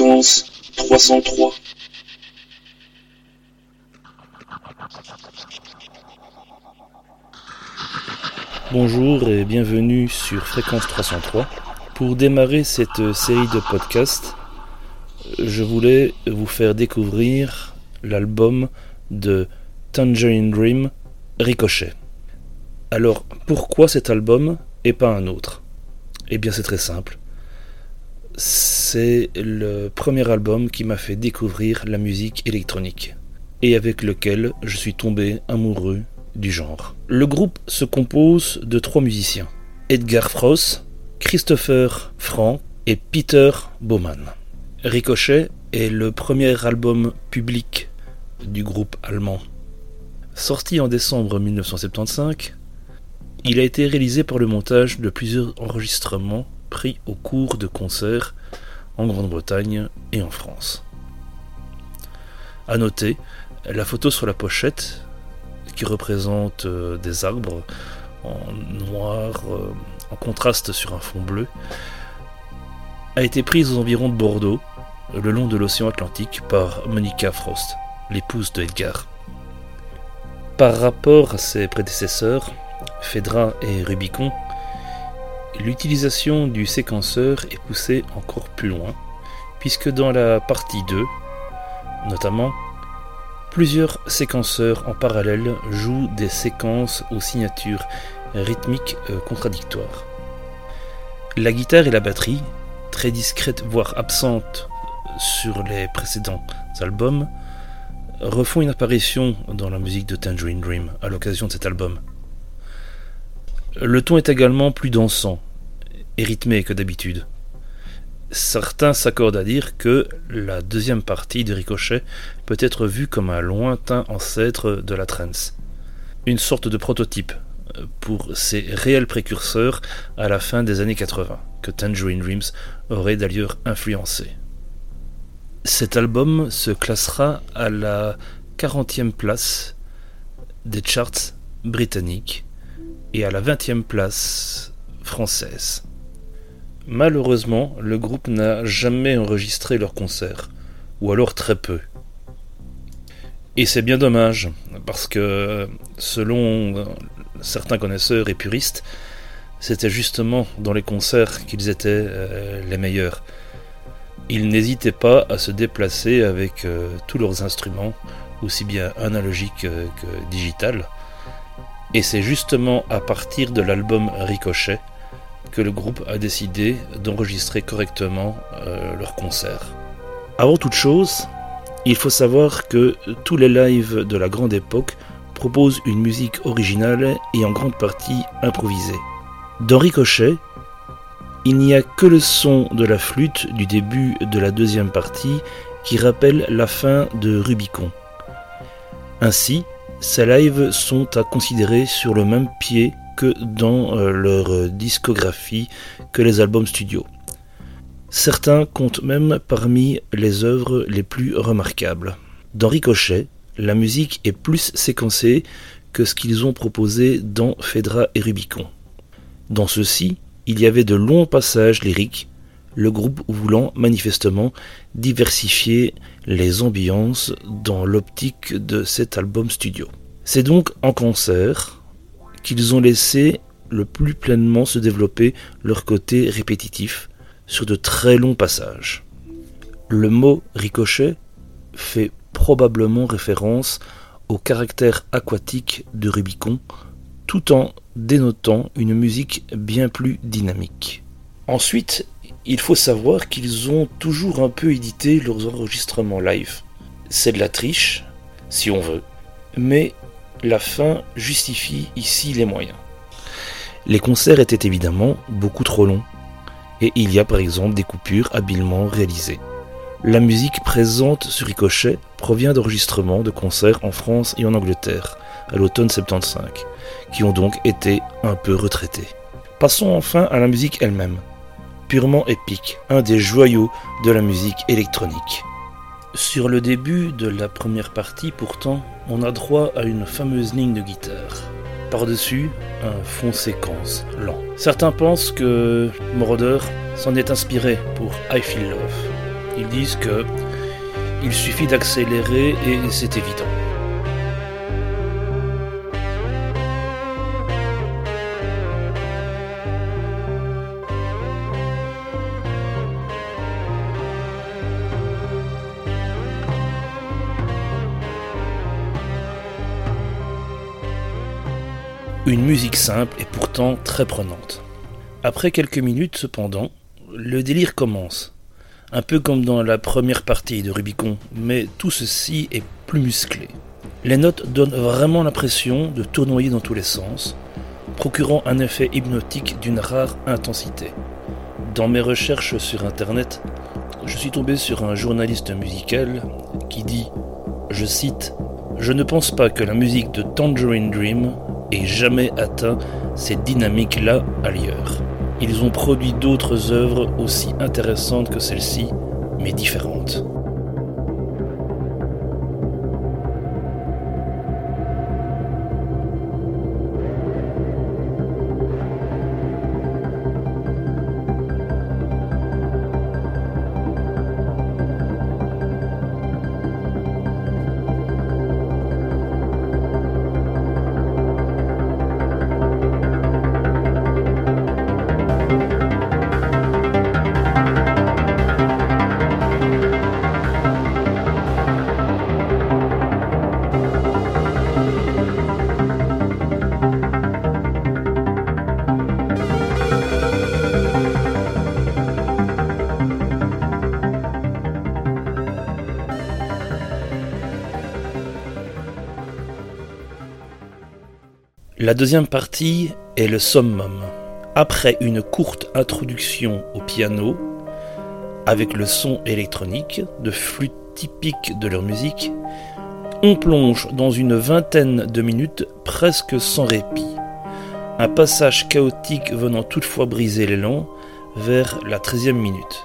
Fréquence 303. Bonjour et bienvenue sur Fréquence 303. Pour démarrer cette série de podcasts, je voulais vous faire découvrir l'album de Tangerine Dream, Ricochet. Alors, pourquoi cet album et pas un autre Eh bien, c'est très simple. C'est le premier album qui m'a fait découvrir la musique électronique et avec lequel je suis tombé amoureux du genre. Le groupe se compose de trois musiciens Edgar Frost, Christopher Frank et Peter Baumann. Ricochet est le premier album public du groupe allemand. Sorti en décembre 1975, il a été réalisé par le montage de plusieurs enregistrements pris au cours de concerts en Grande-Bretagne et en France. A noter, la photo sur la pochette, qui représente euh, des arbres en noir, euh, en contraste sur un fond bleu, a été prise aux environs de Bordeaux, le long de l'océan Atlantique, par Monica Frost, l'épouse de Edgar. Par rapport à ses prédécesseurs, Fedra et Rubicon, l'utilisation du séquenceur est poussée encore plus loin, puisque dans la partie 2, notamment, plusieurs séquenceurs en parallèle jouent des séquences aux signatures rythmiques euh, contradictoires. La guitare et la batterie, très discrètes voire absentes sur les précédents albums, refont une apparition dans la musique de Tangerine Dream à l'occasion de cet album. Le ton est également plus dansant et rythmé que d'habitude. Certains s'accordent à dire que la deuxième partie de Ricochet peut être vue comme un lointain ancêtre de la trance, une sorte de prototype pour ces réels précurseurs à la fin des années 80, que Tangerine Dreams aurait d'ailleurs influencé. Cet album se classera à la 40e place des charts britanniques et à la 20e place française. Malheureusement, le groupe n'a jamais enregistré leur concert, ou alors très peu. Et c'est bien dommage, parce que selon certains connaisseurs et puristes, c'était justement dans les concerts qu'ils étaient euh, les meilleurs. Ils n'hésitaient pas à se déplacer avec euh, tous leurs instruments, aussi bien analogiques euh, que digital, et c'est justement à partir de l'album Ricochet que le groupe a décidé d'enregistrer correctement euh, leur concert. Avant toute chose, il faut savoir que tous les lives de la grande époque proposent une musique originale et en grande partie improvisée. Dans Ricochet, il n'y a que le son de la flûte du début de la deuxième partie qui rappelle la fin de Rubicon. Ainsi, ces lives sont à considérer sur le même pied que dans euh, leur discographie que les albums studio. Certains comptent même parmi les œuvres les plus remarquables. Dans Ricochet, la musique est plus séquencée que ce qu'ils ont proposé dans Fedra et Rubicon. Dans ceux-ci, il y avait de longs passages lyriques, le groupe voulant manifestement diversifier les ambiances dans l'optique de cet album studio. C'est donc en concert qu'ils ont laissé le plus pleinement se développer leur côté répétitif sur de très longs passages. Le mot ricochet fait probablement référence au caractère aquatique de Rubicon, tout en dénotant une musique bien plus dynamique. Ensuite, il faut savoir qu'ils ont toujours un peu édité leurs enregistrements live. C'est de la triche, si on veut, mais la fin justifie ici les moyens. Les concerts étaient évidemment beaucoup trop longs, et il y a par exemple des coupures habilement réalisées. La musique présente sur Ricochet provient d'enregistrements de concerts en France et en Angleterre à l'automne 75, qui ont donc été un peu retraités. Passons enfin à la musique elle-même purement épique, un des joyaux de la musique électronique. Sur le début de la première partie, pourtant, on a droit à une fameuse ligne de guitare. Par-dessus, un fond séquence lent. Certains pensent que Moroder s'en est inspiré pour I Feel Love. Ils disent que il suffit d'accélérer et c'est évident. Une musique simple et pourtant très prenante. Après quelques minutes cependant, le délire commence. Un peu comme dans la première partie de Rubicon, mais tout ceci est plus musclé. Les notes donnent vraiment l'impression de tournoyer dans tous les sens, procurant un effet hypnotique d'une rare intensité. Dans mes recherches sur Internet, je suis tombé sur un journaliste musical qui dit, je cite, Je ne pense pas que la musique de Tangerine Dream et jamais atteint cette dynamique-là ailleurs. Ils ont produit d'autres œuvres aussi intéressantes que celle-ci, mais différentes. La deuxième partie est le summum. Après une courte introduction au piano, avec le son électronique, de flûte typique de leur musique, on plonge dans une vingtaine de minutes presque sans répit. Un passage chaotique venant toutefois briser l'élan vers la treizième minute.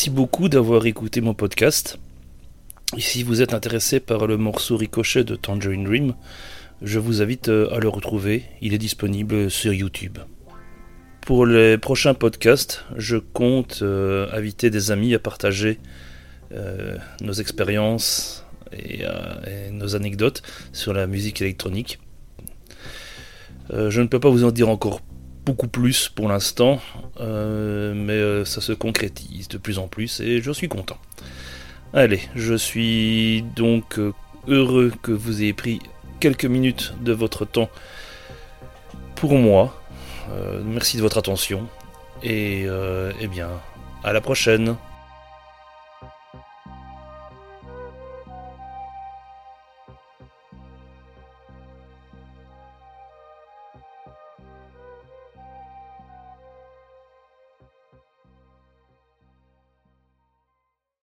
merci beaucoup d'avoir écouté mon podcast. Et si vous êtes intéressé par le morceau Ricochet de Tangerine Dream, je vous invite euh, à le retrouver. Il est disponible sur YouTube. Pour les prochains podcasts, je compte euh, inviter des amis à partager euh, nos expériences et, et, nos anecdotes sur la musique électronique. je ne peux pas vous en dire encore plus pour l'instant, euh, mais euh, ça se concrétise de plus en plus et je suis content. Allez, je suis donc euh, heureux que vous ayez pris quelques minutes de votre temps pour moi. Merci de votre attention et eh bien à la prochaine.